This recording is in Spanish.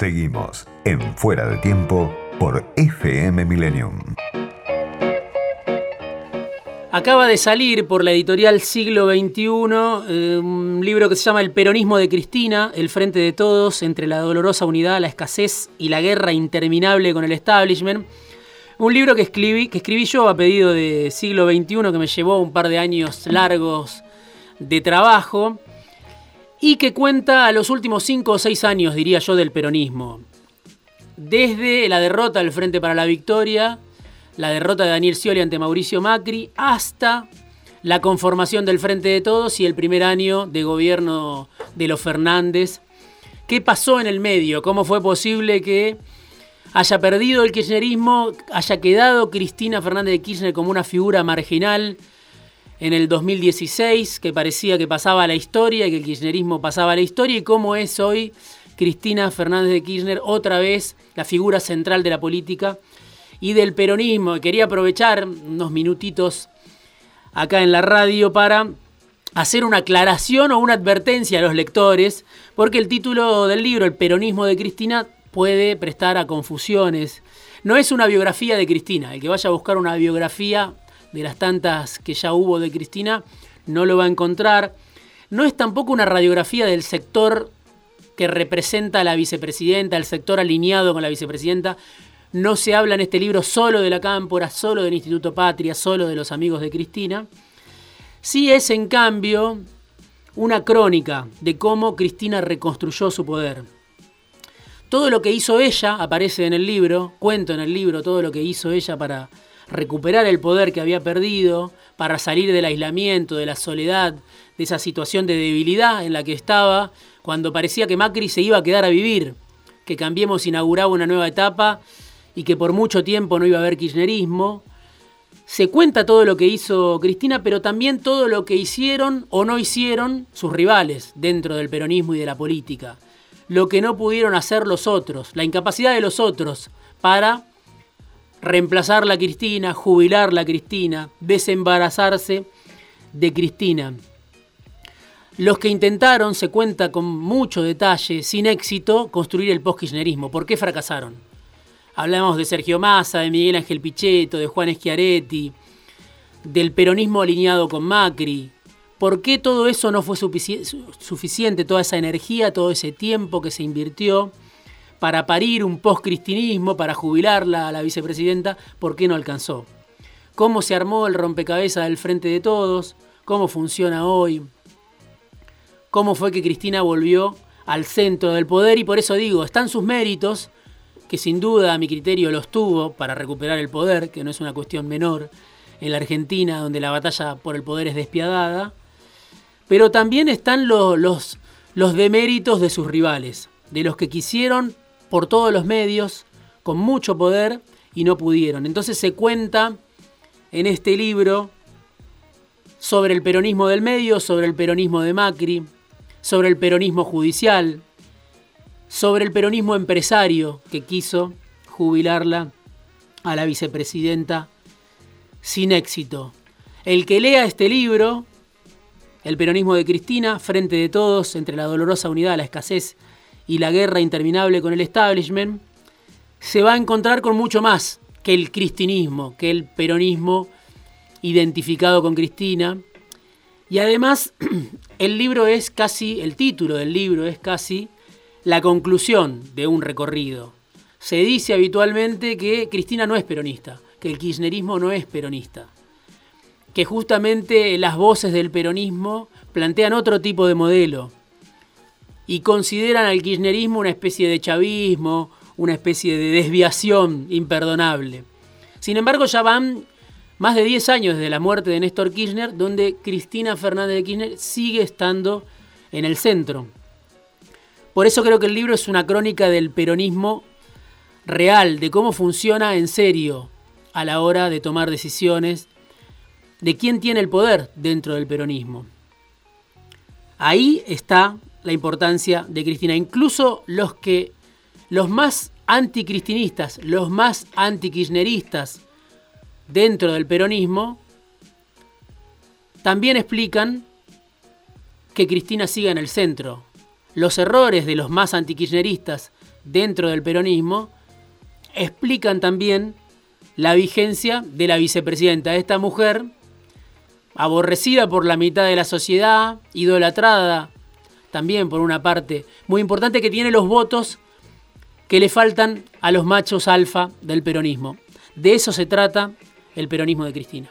Seguimos en Fuera de Tiempo por FM Millennium. Acaba de salir por la editorial Siglo XXI eh, un libro que se llama El peronismo de Cristina, El frente de todos, entre la dolorosa unidad, la escasez y la guerra interminable con el establishment. Un libro que escribí, que escribí yo a pedido de Siglo XXI, que me llevó un par de años largos de trabajo y que cuenta a los últimos cinco o seis años, diría yo, del peronismo. Desde la derrota del Frente para la Victoria, la derrota de Daniel Scioli ante Mauricio Macri, hasta la conformación del Frente de Todos y el primer año de gobierno de los Fernández. ¿Qué pasó en el medio? ¿Cómo fue posible que haya perdido el kirchnerismo, haya quedado Cristina Fernández de Kirchner como una figura marginal en el 2016, que parecía que pasaba la historia y que el kirchnerismo pasaba la historia, y cómo es hoy Cristina Fernández de Kirchner otra vez la figura central de la política y del peronismo. Quería aprovechar unos minutitos acá en la radio para hacer una aclaración o una advertencia a los lectores, porque el título del libro, El peronismo de Cristina, puede prestar a confusiones. No es una biografía de Cristina, el que vaya a buscar una biografía de las tantas que ya hubo de Cristina no lo va a encontrar. No es tampoco una radiografía del sector que representa a la vicepresidenta, el sector alineado con la vicepresidenta. No se habla en este libro solo de la Cámpora, solo del Instituto Patria, solo de los amigos de Cristina. Sí es, en cambio, una crónica de cómo Cristina reconstruyó su poder. Todo lo que hizo ella aparece en el libro, cuento en el libro todo lo que hizo ella para recuperar el poder que había perdido, para salir del aislamiento, de la soledad, de esa situación de debilidad en la que estaba, cuando parecía que Macri se iba a quedar a vivir, que Cambiemos inauguraba una nueva etapa y que por mucho tiempo no iba a haber kirchnerismo. Se cuenta todo lo que hizo Cristina, pero también todo lo que hicieron o no hicieron sus rivales dentro del peronismo y de la política. Lo que no pudieron hacer los otros, la incapacidad de los otros para reemplazar la Cristina, jubilar la Cristina, desembarazarse de Cristina. Los que intentaron, se cuenta con mucho detalle, sin éxito, construir el post-kirchnerismo. ¿Por qué fracasaron? Hablamos de Sergio Massa, de Miguel Ángel Pichetto, de Juan Schiaretti, del peronismo alineado con Macri. ¿Por qué todo eso no fue suficiente, toda esa energía, todo ese tiempo que se invirtió? Para parir un post-cristinismo, para jubilarla a la vicepresidenta, ¿por qué no alcanzó? ¿Cómo se armó el rompecabezas del Frente de Todos? ¿Cómo funciona hoy? ¿Cómo fue que Cristina volvió al centro del poder? Y por eso digo, están sus méritos, que sin duda a mi criterio los tuvo para recuperar el poder, que no es una cuestión menor en la Argentina, donde la batalla por el poder es despiadada, pero también están los, los, los deméritos de sus rivales, de los que quisieron por todos los medios, con mucho poder, y no pudieron. Entonces se cuenta en este libro sobre el peronismo del medio, sobre el peronismo de Macri, sobre el peronismo judicial, sobre el peronismo empresario que quiso jubilarla a la vicepresidenta sin éxito. El que lea este libro, El peronismo de Cristina, frente de todos, entre la dolorosa unidad, la escasez y la guerra interminable con el establishment, se va a encontrar con mucho más que el cristinismo, que el peronismo identificado con Cristina. Y además, el libro es casi, el título del libro es casi la conclusión de un recorrido. Se dice habitualmente que Cristina no es peronista, que el kirchnerismo no es peronista, que justamente las voces del peronismo plantean otro tipo de modelo, y consideran al kirchnerismo una especie de chavismo, una especie de desviación imperdonable. Sin embargo, ya van más de 10 años desde la muerte de Néstor Kirchner, donde Cristina Fernández de Kirchner sigue estando en el centro. Por eso creo que el libro es una crónica del peronismo real, de cómo funciona en serio a la hora de tomar decisiones, de quién tiene el poder dentro del peronismo. Ahí está la importancia de Cristina. Incluso los que los más anticristinistas, los más antikirchneristas dentro del peronismo, también explican que Cristina siga en el centro. Los errores de los más antikirchneristas dentro del peronismo, explican también la vigencia de la vicepresidenta, esta mujer aborrecida por la mitad de la sociedad, idolatrada también por una parte muy importante que tiene los votos que le faltan a los machos alfa del peronismo. De eso se trata el peronismo de Cristina.